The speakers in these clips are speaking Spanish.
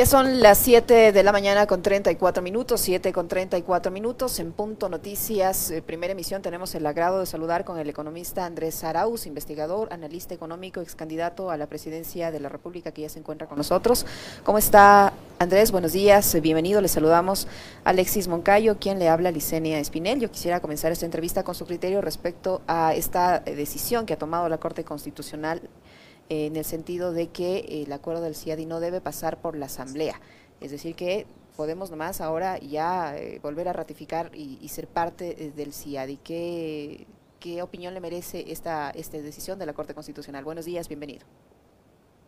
Ya son las 7 de la mañana con 34 minutos, 7 con 34 minutos en Punto Noticias, eh, primera emisión. Tenemos el agrado de saludar con el economista Andrés Arauz, investigador, analista económico, ex candidato a la presidencia de la República que ya se encuentra con nosotros. ¿Cómo está Andrés? Buenos días, bienvenido. Le saludamos a Alexis Moncayo, quien le habla Licenia Espinel. Yo quisiera comenzar esta entrevista con su criterio respecto a esta eh, decisión que ha tomado la Corte Constitucional en el sentido de que el acuerdo del CIADI no debe pasar por la Asamblea. Es decir, que podemos nomás ahora ya eh, volver a ratificar y, ser parte eh, del CIADI. ¿Qué, ¿Qué opinión le merece esta, esta decisión de la Corte Constitucional? Buenos días, bienvenido.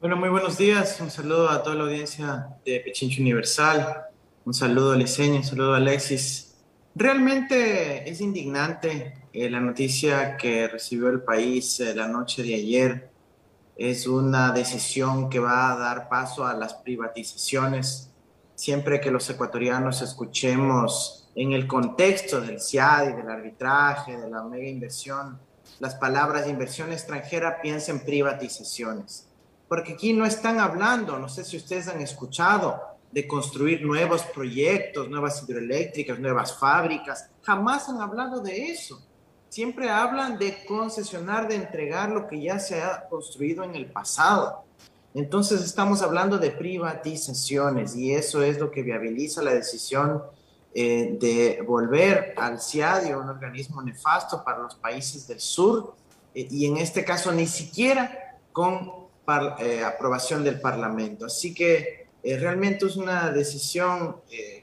Bueno, muy buenos días. Un saludo a toda la audiencia de Pechincho Universal. Un saludo a Liceño, un saludo a Alexis. Realmente es indignante eh, la noticia que recibió el país la noche de ayer es una decisión que va a dar paso a las privatizaciones. Siempre que los ecuatorianos escuchemos en el contexto del CIADI, del arbitraje, de la mega inversión, las palabras inversión extranjera, piensen privatizaciones. Porque aquí no están hablando, no sé si ustedes han escuchado, de construir nuevos proyectos, nuevas hidroeléctricas, nuevas fábricas. Jamás han hablado de eso siempre hablan de concesionar, de entregar lo que ya se ha construido en el pasado. Entonces estamos hablando de privatizaciones y eso es lo que viabiliza la decisión eh, de volver al CIADI, un organismo nefasto para los países del sur, eh, y en este caso ni siquiera con eh, aprobación del Parlamento. Así que realmente es una decisión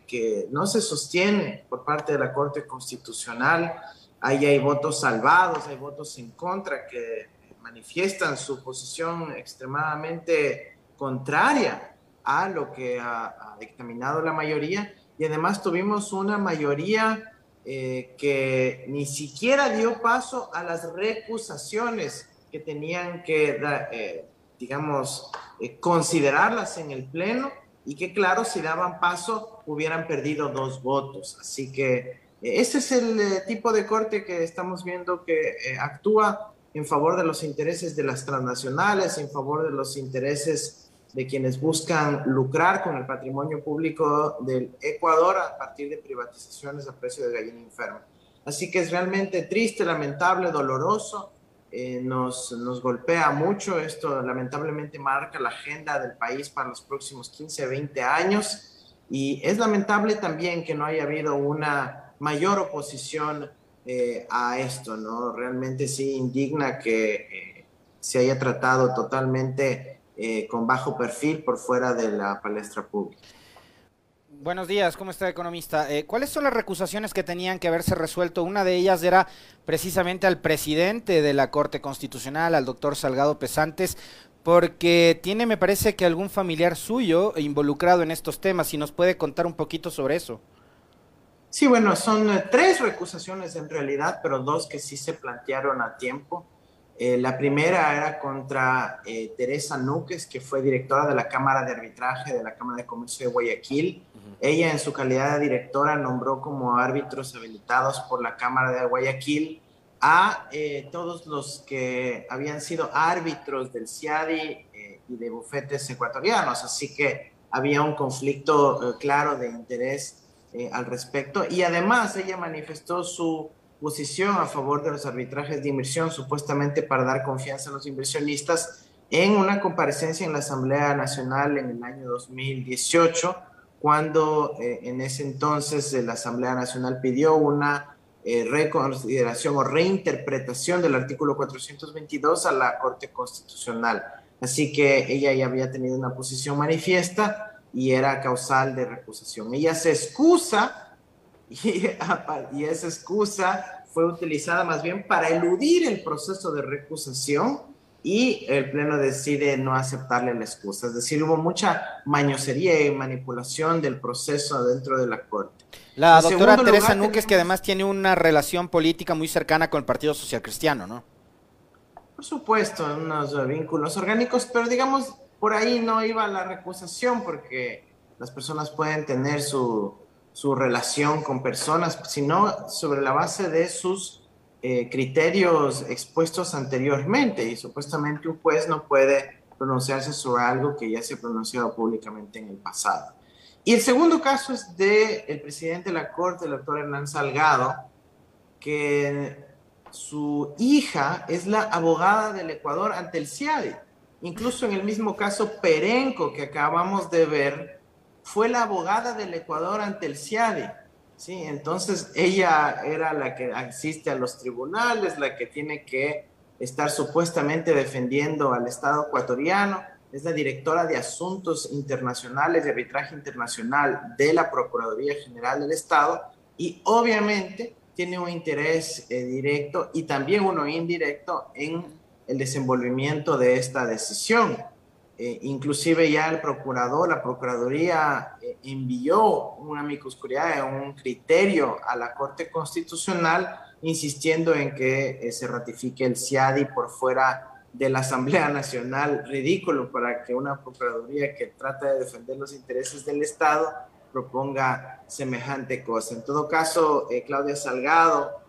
que no se sostiene por parte de la Corte Constitucional Ahí hay votos salvados, hay votos en contra que manifiestan su posición extremadamente contraria a lo que ha, dictaminado la mayoría y además tuvimos una mayoría eh, que ni siquiera dio paso a las recusaciones que tenían que, eh, digamos, eh, considerarlas en el Pleno y que claro, si daban paso hubieran perdido dos votos. Así que ese es el eh, tipo de corte que estamos viendo que eh, actúa en favor de los intereses de las transnacionales, en favor de los intereses de quienes buscan lucrar con el patrimonio público del Ecuador a partir de privatizaciones a precio de gallina enferma. Así que es realmente triste, lamentable, doloroso, eh, nos, nos golpea mucho, esto lamentablemente marca la agenda del país para los próximos 15, 20 años y es lamentable también que no haya habido una mayor oposición eh, a esto, ¿no? Realmente sí indigna que eh, se haya tratado totalmente eh, con bajo perfil por fuera de la palestra pública. Buenos días, ¿cómo está, economista? ¿Cuáles son las recusaciones que tenían que haberse resuelto? Una de ellas era precisamente al presidente de la Corte Constitucional, al doctor Salgado Pesantes, porque tiene, me parece que algún familiar suyo involucrado en estos temas, si nos puede contar un poquito sobre eso. Sí, bueno, son eh, tres recusaciones en realidad, pero dos que sí se plantearon a tiempo. Eh, la primera era contra eh, Teresa Núquez, que fue directora de la Cámara de Arbitraje de la Cámara de Comercio de Guayaquil. Ella, en su calidad de directora, nombró como árbitros habilitados por la Cámara de Guayaquil a todos los que habían sido árbitros del CIADI y de bufetes ecuatorianos. Así que había un conflicto claro de interés eh, al respecto. Y además ella manifestó su posición a favor de los arbitrajes de inversión, supuestamente para dar confianza a los inversionistas, en una comparecencia en la Asamblea Nacional en el año 2018, cuando eh, en ese entonces la Asamblea Nacional pidió una eh, reconsideración o reinterpretación del artículo 422 a la Corte Constitucional. Así que ella ya había tenido una posición manifiesta y era causal de recusación. Ella se excusa y, y, esa excusa fue utilizada más bien para eludir el proceso de recusación y el Pleno decide no aceptarle la excusa. Es decir, hubo mucha mañosería y manipulación del proceso dentro de la Corte. La doctora Teresa Núquez, que además tiene una relación política muy cercana con el Partido Social Cristiano, ¿no? Por supuesto, unos vínculos orgánicos, pero digamos, por ahí no iba la recusación porque las personas pueden tener su, su relación con personas, sino sobre la base de sus eh, criterios expuestos anteriormente y supuestamente un juez no puede pronunciarse sobre algo que ya se ha pronunciado públicamente en el pasado. Y el segundo caso es del el presidente de la Corte, el doctor Hernán Salgado, que su hija es la abogada del Ecuador ante el CIADI. Incluso en el mismo caso Perenco que acabamos de ver, fue la abogada del Ecuador ante el CIADI. Sí, entonces ella era la que asiste a los tribunales, la que tiene que estar supuestamente defendiendo al Estado ecuatoriano, es la directora de Asuntos Internacionales de Arbitraje Internacional de la Procuraduría General del Estado y obviamente tiene un interés eh, directo y también uno indirecto en el desenvolvimiento de esta decisión. Eh, inclusive ya el procurador, la Procuraduría eh, envió una micoscuridad, un criterio a la Corte Constitucional insistiendo en que se ratifique el CIADI por fuera de la Asamblea Nacional. Ridículo para que una Procuraduría que trata de defender los intereses del Estado proponga semejante cosa. En todo caso, eh, Claudia Salgado,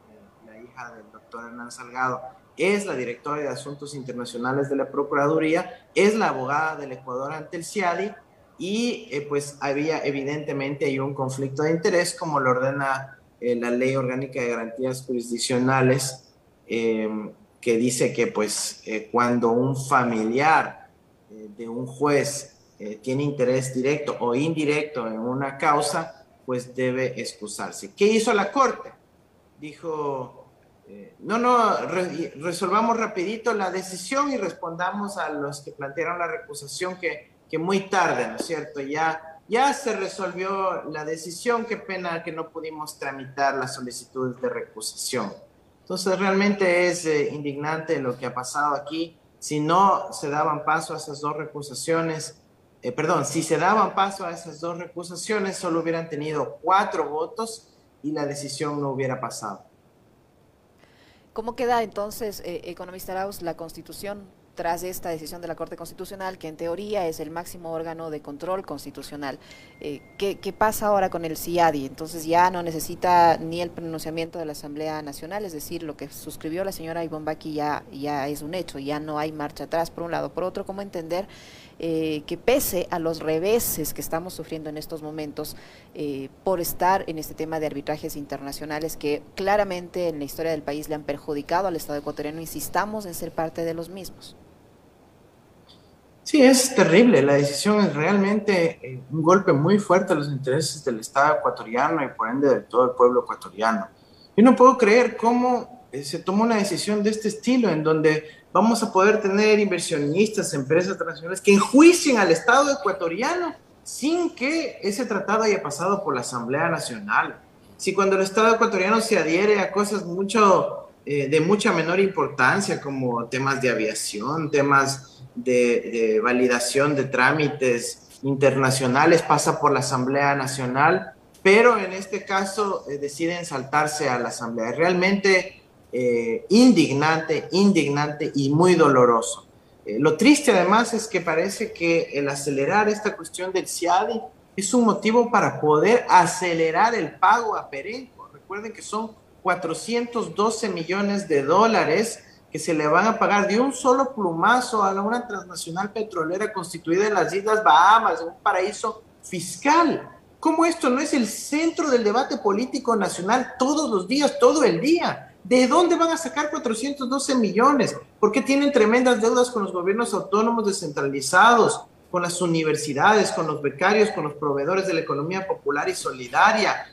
la hija del doctor Hernán Salgado, es la directora de Asuntos Internacionales de la Procuraduría, es la abogada del Ecuador ante el CIADI y eh, pues había evidentemente hay un conflicto de interés como lo ordena eh, la Ley Orgánica de Garantías Jurisdiccionales que dice que pues cuando un familiar de un juez eh, tiene interés directo o indirecto en una causa, pues debe excusarse. ¿Qué hizo la Corte? Dijo, no, no, resolvamos rapidito la decisión y respondamos a los que plantearon la recusación que, que muy tarde, ¿no es cierto? Ya, ya se resolvió la decisión, qué pena que no pudimos tramitar las solicitudes de recusación. Entonces realmente es eh, indignante lo que ha pasado aquí. Si no se daban paso a esas dos recusaciones, eh, perdón, si se daban paso a esas dos recusaciones, solo hubieran tenido cuatro votos y la decisión no hubiera pasado. ¿Cómo queda entonces, eh, economista Arauz, la constitución tras esta decisión de la Corte Constitucional, que en teoría es el máximo órgano de control constitucional. Eh, ¿qué, pasa ahora con el CIADI? Entonces ya no necesita ni el pronunciamiento de la Asamblea Nacional, es decir, lo que suscribió la señora Ivonne ya, ya es un hecho, ya no hay marcha atrás, por un lado. Por otro, ¿cómo entender eh, que pese a los reveses que estamos sufriendo en estos momentos eh, por estar en este tema de arbitrajes internacionales que claramente en la historia del país le han perjudicado al Estado ecuatoriano, insistamos en ser parte de los mismos? Sí, es terrible. La decisión es realmente eh, un golpe muy fuerte a los intereses del Estado ecuatoriano y por ende de todo el pueblo ecuatoriano. Yo no puedo creer cómo eh, se tomó una decisión de este estilo en donde vamos a poder tener inversionistas, empresas internacionales que enjuicien al Estado ecuatoriano sin que ese tratado haya pasado por la Asamblea Nacional. Si cuando el Estado ecuatoriano se adhiere a cosas mucho, eh, de mucha menor importancia como temas de aviación, temas de, validación de trámites internacionales pasa por la Asamblea Nacional, pero en este caso eh, deciden saltarse a la Asamblea. Realmente eh, indignante, indignante y muy doloroso. Eh, lo triste además es que parece que el acelerar esta cuestión del CIADI es un motivo para poder acelerar el pago a Perenco. Recuerden que son 412 millones de dólares que se le van a pagar de un solo plumazo a una transnacional petrolera constituida en las Islas Bahamas, un paraíso fiscal. ¿Cómo esto no es el centro del debate político nacional todos los días, todo el día? ¿De dónde van a sacar 412 millones? ¿Por qué tienen tremendas deudas con los gobiernos autónomos descentralizados, con las universidades, con los becarios, con los proveedores de la economía popular y solidaria?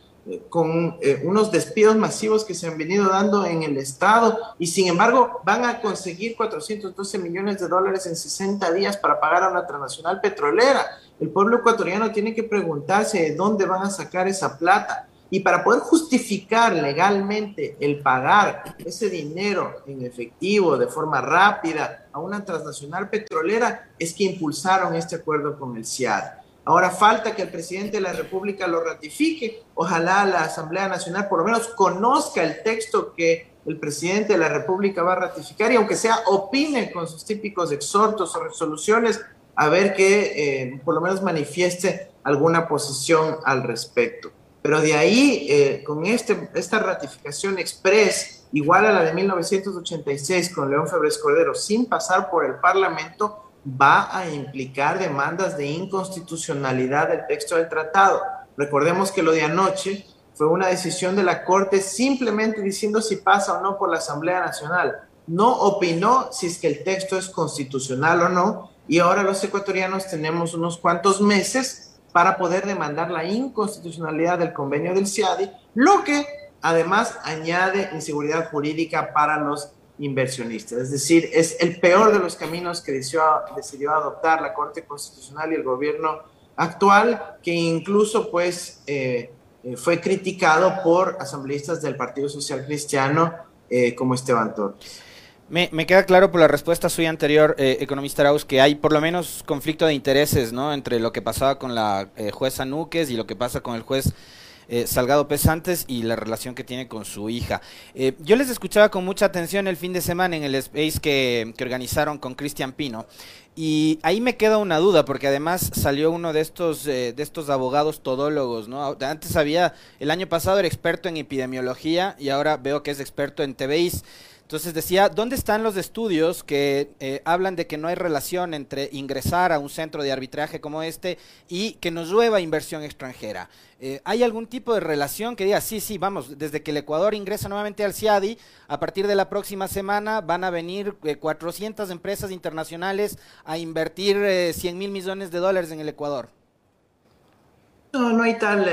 con eh, unos despidos masivos que se han venido dando en el Estado y sin embargo van a conseguir 412 millones de dólares en 60 días para pagar a una transnacional petrolera. El pueblo ecuatoriano tiene que preguntarse de dónde van a sacar esa plata. Y para poder justificar legalmente el pagar ese dinero en efectivo de forma rápida a una transnacional petrolera es que impulsaron este acuerdo con el CIAD. Ahora falta que el presidente de la República lo ratifique. Ojalá la Asamblea Nacional por lo menos conozca el texto que el presidente de la República va a ratificar y aunque sea opine con sus típicos exhortos o resoluciones, a ver que eh, por lo menos manifieste alguna posición al respecto. Pero de ahí, eh, con este, esta ratificación express, igual a la de 1986 con León Febres Cordero, sin pasar por el Parlamento, va a implicar demandas de inconstitucionalidad del texto del tratado. Recordemos que lo de anoche fue una decisión de la Corte simplemente diciendo si pasa o no por la Asamblea Nacional. No opinó si es que el texto es constitucional o no. Y ahora los ecuatorianos tenemos unos cuantos meses para poder demandar la inconstitucionalidad del convenio del CIADI, lo que además añade inseguridad jurídica para los inversionistas. Es decir, es el peor de los caminos que decidió, adoptar la Corte Constitucional y el gobierno actual, que incluso pues eh, eh, fue criticado por asambleístas del Partido Social Cristiano eh, como Esteban Torres. Me, queda claro por la respuesta suya anterior, economista Arauz, que hay por lo menos conflicto de intereses ¿no? entre lo que pasaba con la jueza Núquez y lo que pasa con el juez eh, Salgado Pesantes y la relación que tiene con su hija. Eh, yo les escuchaba con mucha atención el fin de semana en el space que, organizaron con Cristian Pino. Y ahí me queda una duda, porque además salió uno de estos, eh, de estos abogados todólogos, ¿no? Antes había, el año pasado era experto en epidemiología y ahora veo que es experto en TVIs. Entonces decía, ¿dónde están los estudios que eh, hablan de que no hay relación entre ingresar a un centro de arbitraje como este y que nos llueva inversión extranjera? Eh, ¿Hay algún tipo de relación que diga, sí, sí, vamos, desde que el Ecuador ingresa nuevamente al CIADI, a partir de la próxima semana van a venir 400 eh, empresas internacionales a invertir 100 mil millones de dólares en el Ecuador? No, no hay tal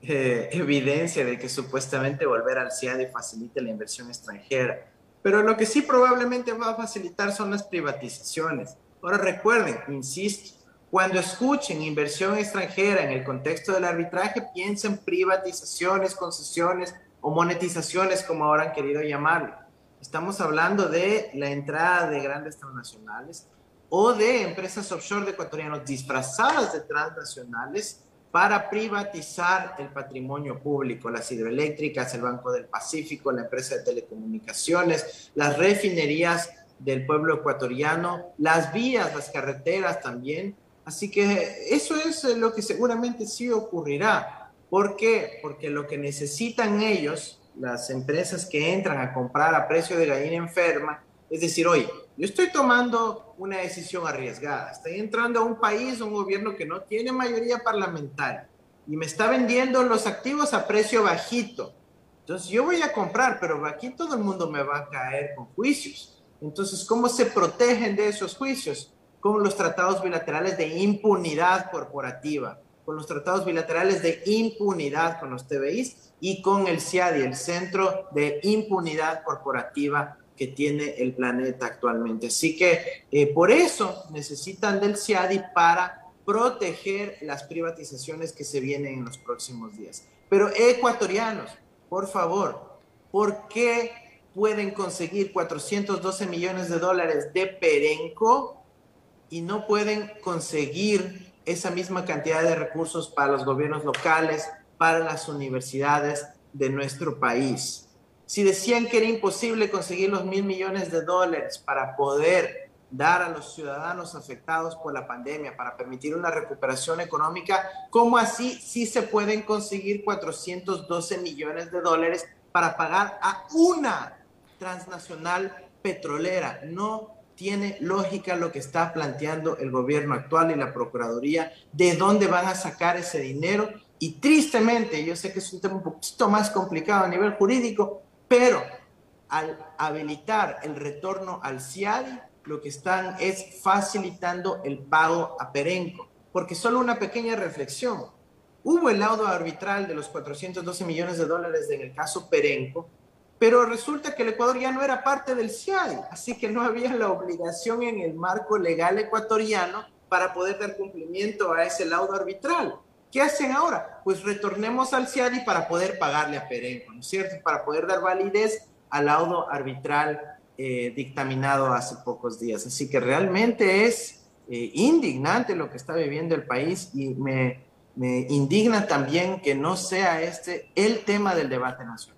eh, evidencia de que supuestamente volver al CIADI facilite la inversión extranjera. Pero lo que sí probablemente va a facilitar son las privatizaciones. Ahora recuerden, insisto, cuando escuchen inversión extranjera en el contexto del arbitraje, piensen privatizaciones, concesiones o monetizaciones, como ahora han querido llamarlo. Estamos hablando de la entrada de grandes transnacionales o de empresas offshore de ecuatorianos disfrazadas de transnacionales para privatizar el patrimonio público, las hidroeléctricas, el Banco del Pacífico, la empresa de telecomunicaciones, las refinerías del pueblo ecuatoriano, las vías, las carreteras también. Así que eso es lo que seguramente sí ocurrirá. ¿Por qué? Porque lo que necesitan ellos, las empresas que entran a comprar a precio de gallina enferma, es decir, oye, yo estoy tomando una decisión arriesgada. Estoy entrando a un país, un gobierno que no tiene mayoría parlamentaria y me está vendiendo los activos a precio bajito. Entonces yo voy a comprar, pero aquí todo el mundo me va a caer con juicios. Entonces, ¿cómo se protegen de esos juicios? Con los tratados bilaterales de impunidad corporativa, con los tratados bilaterales de impunidad con los TBIs y con el CIADI, el Centro de Impunidad Corporativa que tiene el planeta actualmente. Así que eh, por eso necesitan del CIADI para proteger las privatizaciones que se vienen en los próximos días. Pero ecuatorianos, por favor, ¿por qué pueden conseguir 412 millones de dólares de Perenco y no pueden conseguir esa misma cantidad de recursos para los gobiernos locales, para las universidades de nuestro país? Si decían que era imposible conseguir los mil millones de dólares para poder dar a los ciudadanos afectados por la pandemia, para permitir una recuperación económica, ¿cómo así sí se pueden conseguir 412 millones de dólares para pagar a una transnacional petrolera? No tiene lógica lo que está planteando el gobierno actual y la Procuraduría, de dónde van a sacar ese dinero. Y tristemente, yo sé que es un tema un poquito más complicado a nivel jurídico, pero al habilitar el retorno al CIADI, lo que están es facilitando el pago a Perenco. Porque solo una pequeña reflexión. Hubo el laudo arbitral de los 412 millones de dólares en el caso Perenco, pero resulta que el Ecuador ya no era parte del CIADI, así que no había la obligación en el marco legal ecuatoriano para poder dar cumplimiento a ese laudo arbitral. ¿Qué hacen ahora? Pues retornemos al CIADI para poder pagarle a Perenco, ¿no es cierto? Para poder dar validez al laudo arbitral eh, dictaminado hace pocos días. Así que realmente es eh, indignante lo que está viviendo el país y me, me indigna también que no sea este el tema del debate nacional.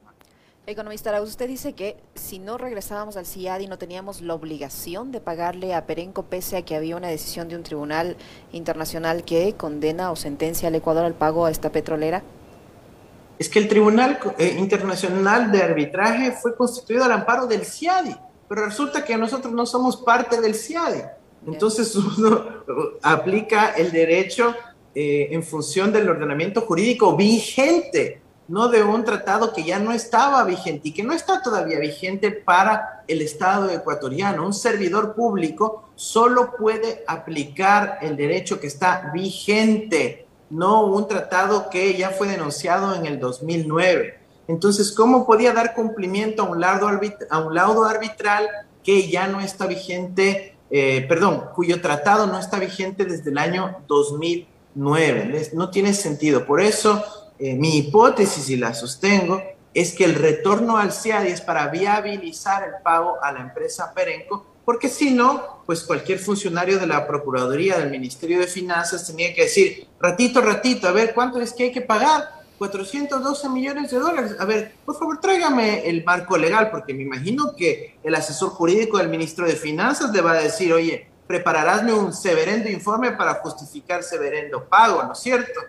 Economista Arauz, usted dice que si no regresábamos al CIADI no teníamos la obligación de pagarle a Perenco pese a que había una decisión de un tribunal internacional que condena o sentencia al Ecuador al pago a esta petrolera. Es que el Tribunal eh, Internacional de Arbitraje fue constituido al amparo del CIADI, pero resulta que nosotros no somos parte del CIADI. Entonces uno aplica el derecho eh, en función del ordenamiento jurídico vigente, no de un tratado que ya no estaba vigente y que no está todavía vigente para el Estado ecuatoriano. Un servidor público solo puede aplicar el derecho que está vigente, no un tratado que ya fue denunciado en el 2009. Entonces, ¿cómo podía dar cumplimiento a un laudo, a un arbitral que ya no está vigente, eh, perdón, cuyo tratado no está vigente desde el año 2009? No tiene sentido. Por eso, eh, mi hipótesis, y la sostengo, es que el retorno al CIADI es para viabilizar el pago a la empresa Perenco, porque si no, pues cualquier funcionario de la Procuraduría, del Ministerio de Finanzas, tenía que decir, ratito, ratito, a ver, ¿cuánto es que hay que pagar? 412 millones de dólares. A ver, por favor, tráigame el marco legal, porque me imagino que el asesor jurídico del ministro de Finanzas le va a decir, oye, prepararásme un severendo informe para justificar severendo pago, ¿no es cierto?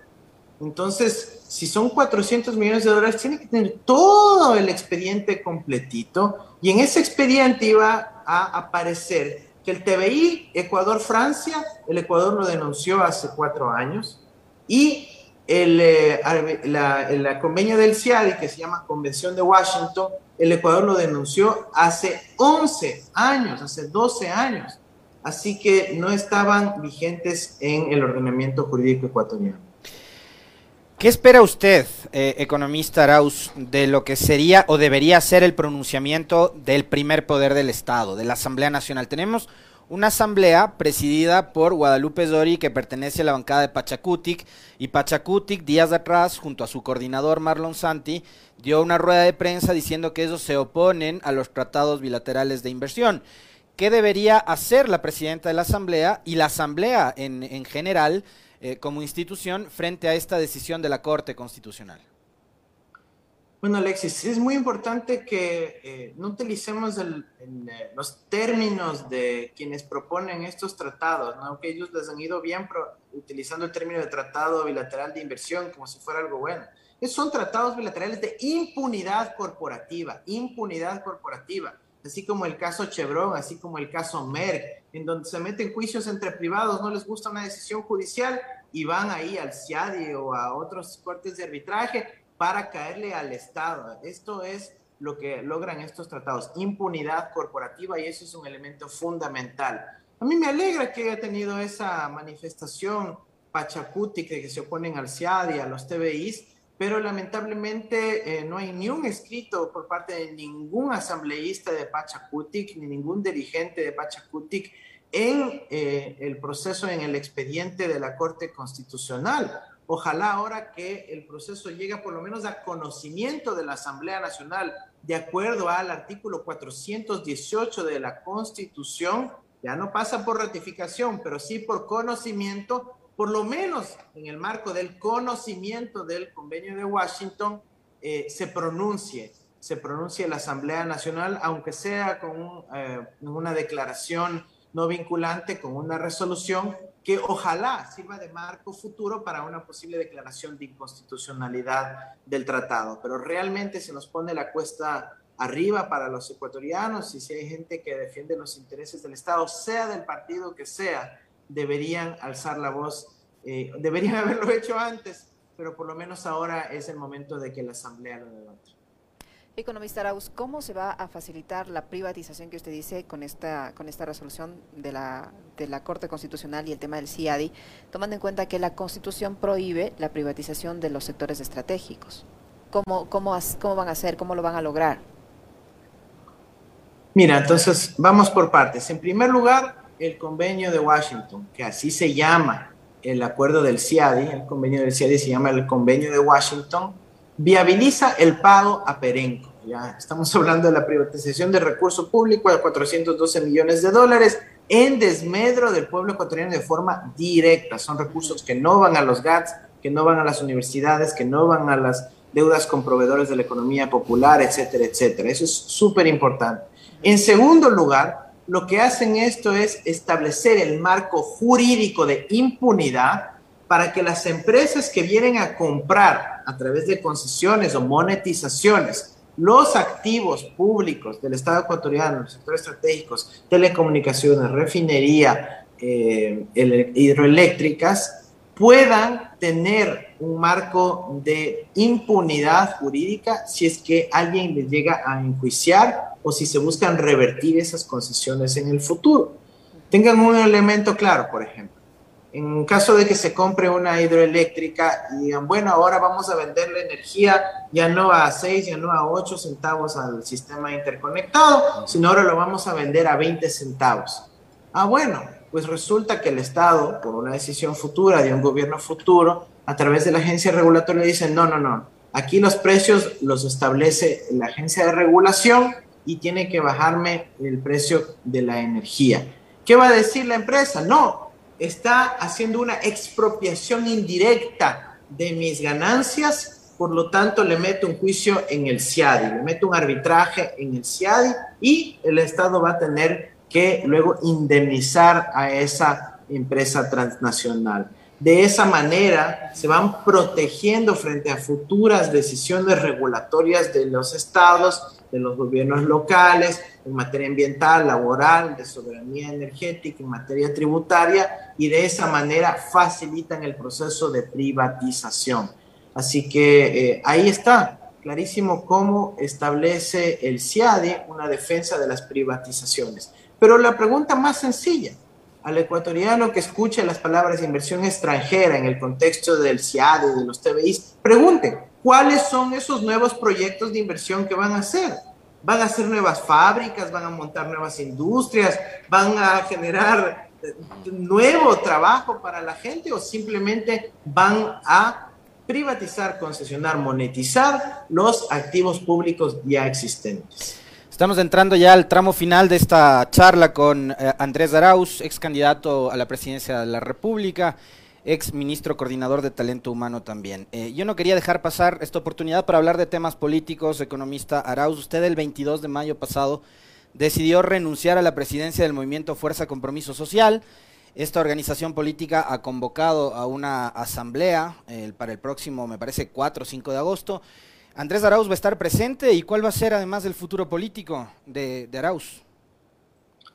Entonces, si son 400 millones de dólares, tiene que tener todo el expediente completito y en ese expediente iba a aparecer que el TBI Ecuador-Francia, el Ecuador lo denunció hace cuatro años y el, eh, la, convenio del CIADI, que se llama Convención de Washington, el Ecuador lo denunció hace 11 años, hace 12 años. Así que no estaban vigentes en el ordenamiento jurídico ecuatoriano. ¿Qué espera usted, eh, economista Arauz, de lo que sería o debería ser el pronunciamiento del primer poder del Estado, de la Asamblea Nacional? Tenemos una asamblea presidida por Guadalupe Zori, que pertenece a la bancada de Pachacutic, y Pachacutic, días atrás, junto a su coordinador Marlon Santi, dio una rueda de prensa diciendo que ellos se oponen a los tratados bilaterales de inversión. ¿Qué debería hacer la presidenta de la asamblea y la asamblea en, en general eh, como institución frente a esta decisión de la Corte Constitucional? Bueno, Alexis, es muy importante que eh, no utilicemos eh, los términos de quienes proponen estos tratados, ¿no? ellos les han ido bien utilizando el término de tratado bilateral de inversión como si fuera algo bueno. Esos son tratados bilaterales de impunidad corporativa, impunidad corporativa, así como el caso Chevron, así como el caso Merck, en donde se meten juicios entre privados, no les gusta una decisión judicial y van ahí al CIADI o a otros cortes de arbitraje para caerle al Estado. Esto es lo que logran estos tratados, impunidad corporativa y eso es un elemento fundamental. A mí me alegra que haya tenido esa manifestación Pachacuti que se oponen al CIAD y a los TBIs, pero lamentablemente eh, no hay ni un escrito por parte de ningún asambleísta de Pachacutic ni ningún dirigente de Pachacutic en eh, el proceso, en el expediente de la Corte Constitucional. Ojalá ahora que el proceso llegue por lo menos a conocimiento de la Asamblea Nacional, de acuerdo al artículo 418 de la Constitución, ya no pasa por ratificación, pero sí por conocimiento, por lo menos en el marco del conocimiento del convenio de Washington, eh, se pronuncie, se pronuncie la Asamblea Nacional, aunque sea con eh, una declaración no vinculante, con una resolución, que ojalá sirva de marco futuro para una posible declaración de inconstitucionalidad del tratado. Pero realmente se nos pone la cuesta arriba para los ecuatorianos y si hay gente que defiende los intereses del Estado, sea del partido que sea, deberían alzar la voz, eh, deberían haberlo hecho antes, pero por lo menos ahora es el momento de que la Asamblea lo levante. Economista Arauz, ¿cómo se va a facilitar la privatización que usted dice con esta, con esta resolución de la, de la Corte Constitucional y el tema del CIADI, tomando en cuenta que la Constitución prohíbe la privatización de los sectores estratégicos? ¿Cómo, cómo, cómo van a hacer? ¿Cómo lo van a lograr? Mira, entonces vamos por partes. En primer lugar, el convenio de Washington, que así se llama el acuerdo del CIADI, el convenio del CIADI se llama el convenio de Washington, viabiliza el pago a Perenco. Ya estamos hablando de la privatización de recurso público de 412 millones de dólares en desmedro del pueblo ecuatoriano de forma directa. Son recursos que no van a los GATS, que no van a las universidades, que no van a las deudas con proveedores de la economía popular, etcétera, etcétera. Eso es súper importante. En segundo lugar, lo que hacen esto es establecer el marco jurídico de impunidad para que las empresas que vienen a comprar a través de concesiones o monetizaciones los activos públicos del Estado ecuatoriano, los sectores estratégicos, telecomunicaciones, refinería, hidroeléctricas puedan tener un marco de impunidad jurídica si es que alguien les llega a enjuiciar o si se buscan revertir esas concesiones en el futuro. Tengan un elemento claro, por ejemplo. En caso de que se compre una hidroeléctrica y digan, bueno, ahora vamos a vender la energía ya no a 6, ya no a 8 centavos al sistema interconectado, sino ahora lo vamos a vender a 20 centavos. Ah, bueno, pues resulta que el Estado, por una decisión futura de un gobierno futuro, a través de la agencia regulatoria dice, no, no, no, aquí los precios los establece la agencia de regulación y tiene que bajarme el precio de la energía. ¿Qué va a decir la empresa? No, está haciendo una expropiación indirecta de mis ganancias, por lo tanto le meto un juicio en el CIADI, le meto un arbitraje en el CIADI y el Estado va a tener que luego indemnizar a esa empresa transnacional. De esa manera se van protegiendo frente a futuras decisiones regulatorias de los estados, de los gobiernos locales, en materia ambiental, laboral, de soberanía energética, en materia tributaria, y de esa manera facilitan el proceso de privatización. Así que eh, ahí está, clarísimo cómo establece el CIADE una defensa de las privatizaciones. Pero la pregunta más sencilla, al ecuatoriano que escuche las palabras inversión extranjera en el contexto del CIADE, de los TBIs, pregunte, ¿cuáles son esos nuevos proyectos de inversión que van a hacer? ¿Van a hacer nuevas fábricas? ¿Van a montar nuevas industrias? ¿Van a generar eh, nuevo trabajo para la gente o simplemente van a privatizar, concesionar, monetizar los activos públicos ya existentes? Estamos entrando ya al tramo final de esta charla con eh, Andrés Arauz, ex candidato a la presidencia de la República, ex ministro coordinador de talento humano también. Eh, yo no quería dejar pasar esta oportunidad para hablar de temas políticos, economista Arauz. Usted el 22 de mayo pasado decidió renunciar a la presidencia del movimiento Fuerza Compromiso Social. Esta organización política ha convocado a una asamblea eh, para el próximo, me parece, 4 o 5 de agosto. Andrés Arauz va a estar presente y cuál va a ser además el futuro político de, Arauz.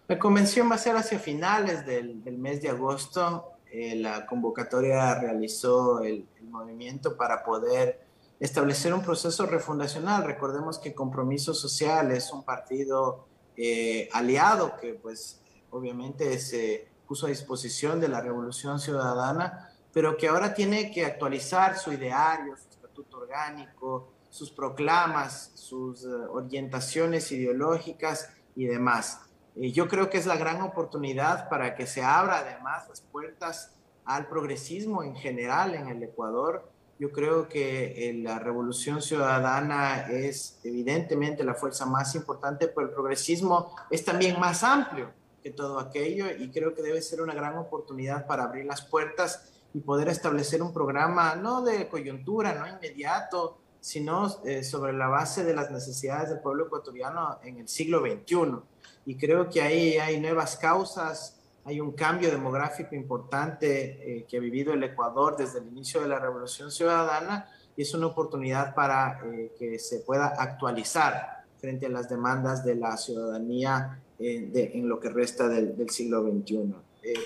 La convención va a ser hacia finales del, mes de agosto. Eh, la convocatoria realizó el, movimiento para poder establecer un proceso refundacional. Recordemos que Compromiso Social es un partido eh, aliado que pues obviamente se puso a disposición de la Revolución Ciudadana, pero que ahora tiene que actualizar su ideario, su estatuto orgánico, sus proclamas, sus eh, orientaciones ideológicas y demás. yo creo que es la gran oportunidad para que se abra además las puertas al progresismo en general en el Ecuador. Yo creo que eh, la revolución ciudadana es evidentemente la fuerza más importante, pero el progresismo es también más amplio que todo aquello y creo que debe ser una gran oportunidad para abrir las puertas y poder establecer un programa no de coyuntura, no inmediato, sino eh, sobre la base de las necesidades del pueblo ecuatoriano en el siglo XXI. Y creo que ahí hay nuevas causas, hay un cambio demográfico importante eh, que ha vivido el Ecuador desde el inicio de la Revolución Ciudadana y es una oportunidad para eh, que se pueda actualizar frente a las demandas de la ciudadanía en lo que resta del, del siglo XXI.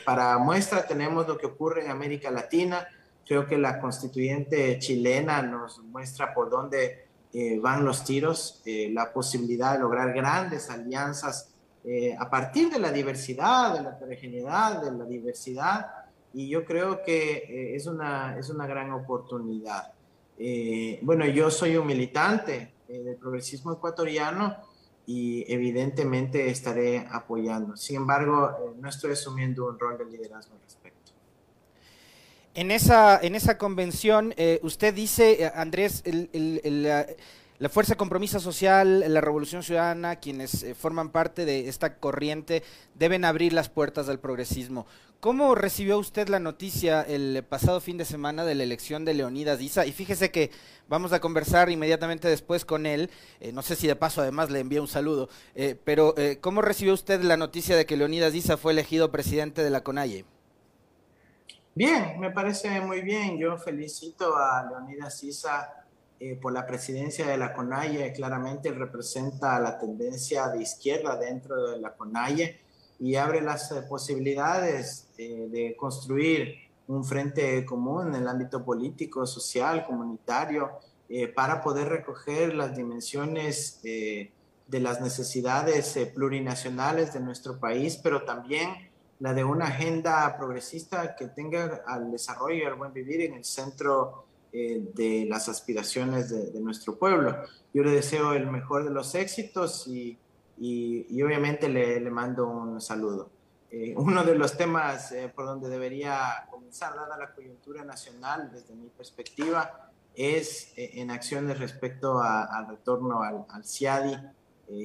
para muestra tenemos lo que ocurre en América Latina, Creo que la constituyente chilena nos muestra por dónde eh, van los tiros, eh, la posibilidad de lograr grandes alianzas eh, a partir de la diversidad, de la heterogeneidad, de la diversidad, y yo creo que es, una, es una gran oportunidad. bueno, yo soy un militante del progresismo ecuatoriano y evidentemente estaré apoyando. Sin embargo, no estoy asumiendo un rol de liderazgo al respecto. En esa, en esa convención, eh, usted dice, eh, Andrés, la, Fuerza Compromiso Social, la Revolución Ciudadana, quienes eh, forman parte de esta corriente, deben abrir las puertas del progresismo. ¿Cómo recibió usted la noticia el pasado fin de semana de la elección de Leonidas Issa? Y fíjese que vamos a conversar inmediatamente después con él. no sé si de paso además le envío un saludo. pero, ¿cómo recibió usted la noticia de que Leonidas Issa fue elegido presidente de la CONAIE? Bien, me parece muy bien. Yo felicito a Leonidas Sisa eh, por la presidencia de la CONAIE. Claramente representa la tendencia de izquierda dentro de la CONAIE y abre las eh, posibilidades de construir un frente común en el ámbito político, social, comunitario, para poder recoger las dimensiones de las necesidades plurinacionales de nuestro país, pero también la de una agenda progresista que tenga al desarrollo y al buen vivir en el centro eh, de las aspiraciones de, nuestro pueblo. Yo le deseo el mejor de los éxitos y, y, obviamente le, mando un saludo. Eh, uno de los temas eh, por donde debería comenzar, dada la coyuntura nacional, desde mi perspectiva, es en acciones respecto al retorno al, al CIADI.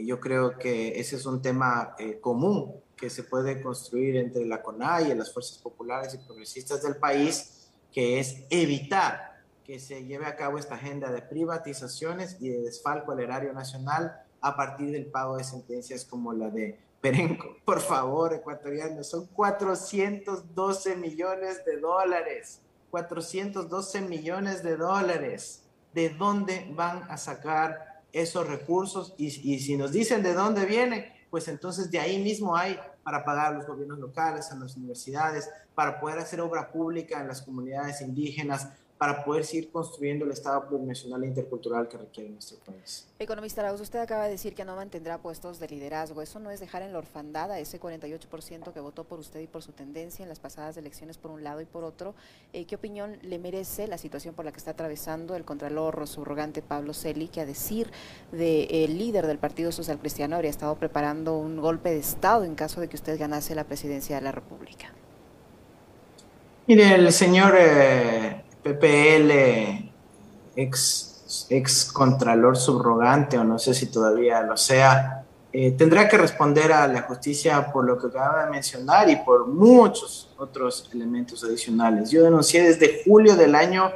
yo creo que ese es un tema común que se puede construir entre la CONAI y las fuerzas populares y progresistas del país, que es evitar que se lleve a cabo esta agenda de privatizaciones y de desfalco al erario nacional a partir del pago de sentencias como la de Perenco. Por favor, ecuatorianos, son 412 millones de dólares. 412 millones de dólares. ¿De dónde van a sacar esos recursos? Y, y si nos dicen de dónde vienen, pues entonces de ahí mismo hay para pagar a los gobiernos locales, a las universidades, para poder hacer obra pública en las comunidades indígenas, para poder seguir construyendo el Estado plurinacional e intercultural que requiere nuestro país. Economista Arauz, usted acaba de decir que no mantendrá puestos de liderazgo. ¿Eso no es dejar en la orfandad a ese 48% que votó por usted y por su tendencia en las pasadas elecciones por un lado y por otro? Eh, ¿Qué opinión le merece la situación por la que está atravesando el contralor subrogante Pablo Celi, que a decir del líder del Partido Social Cristiano habría estado preparando un golpe de Estado en caso de que usted ganase la presidencia de la República? Mire, el señor... Eh PPL, ex, ex contralor subrogante, o no sé si todavía lo sea, eh, tendrá que responder a la justicia por lo que acaba de mencionar y por muchos otros elementos adicionales. Yo denuncié desde julio del año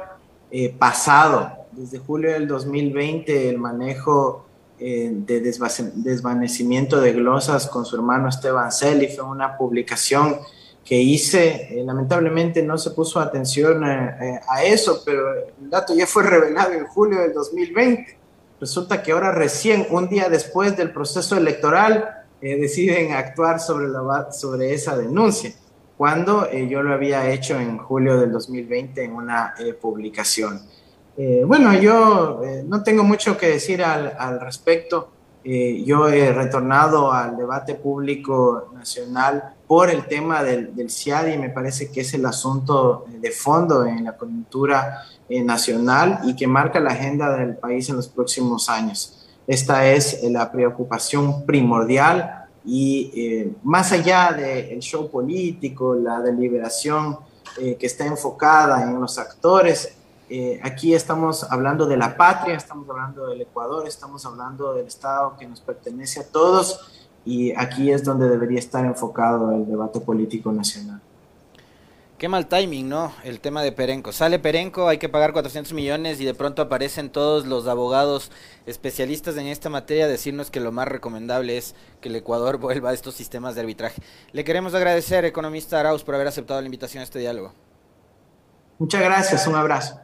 eh, pasado, desde julio del 2020, el manejo eh, de desvanecimiento de glosas con su hermano Esteban Celi. Fue una publicación que hice, eh, lamentablemente no se puso atención eh, eh, a eso, pero el dato ya fue revelado en julio del 2020. Resulta que ahora recién, un día después del proceso electoral, deciden actuar sobre, la, sobre esa denuncia, cuando yo lo había hecho en julio del 2020 en una publicación. bueno, yo no tengo mucho que decir al, al respecto. yo he retornado al debate público nacional por el tema del, del CIADI, me parece que es el asunto de fondo en la coyuntura eh, nacional y que marca la agenda del país en los próximos años. Esta es eh, la preocupación primordial y eh, más allá del show político, la deliberación que está enfocada en los actores, aquí estamos hablando de la patria, estamos hablando del Ecuador, estamos hablando del Estado que nos pertenece a todos y aquí es donde debería estar enfocado el debate político nacional. Qué mal timing, ¿no? El tema de Perenco. Sale Perenco, hay que pagar 400 millones y de pronto aparecen todos los abogados especialistas en esta materia a decirnos que lo más recomendable es que el Ecuador vuelva a estos sistemas de arbitraje. Le queremos agradecer, economista Arauz, por haber aceptado la invitación a este diálogo. Muchas gracias, un abrazo.